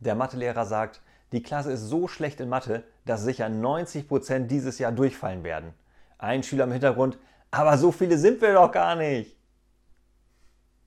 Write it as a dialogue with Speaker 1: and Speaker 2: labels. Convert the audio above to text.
Speaker 1: Der Mathelehrer sagt, die Klasse ist so schlecht in Mathe, dass sicher 90% dieses Jahr durchfallen werden. Ein Schüler im Hintergrund, aber so viele sind wir doch gar nicht.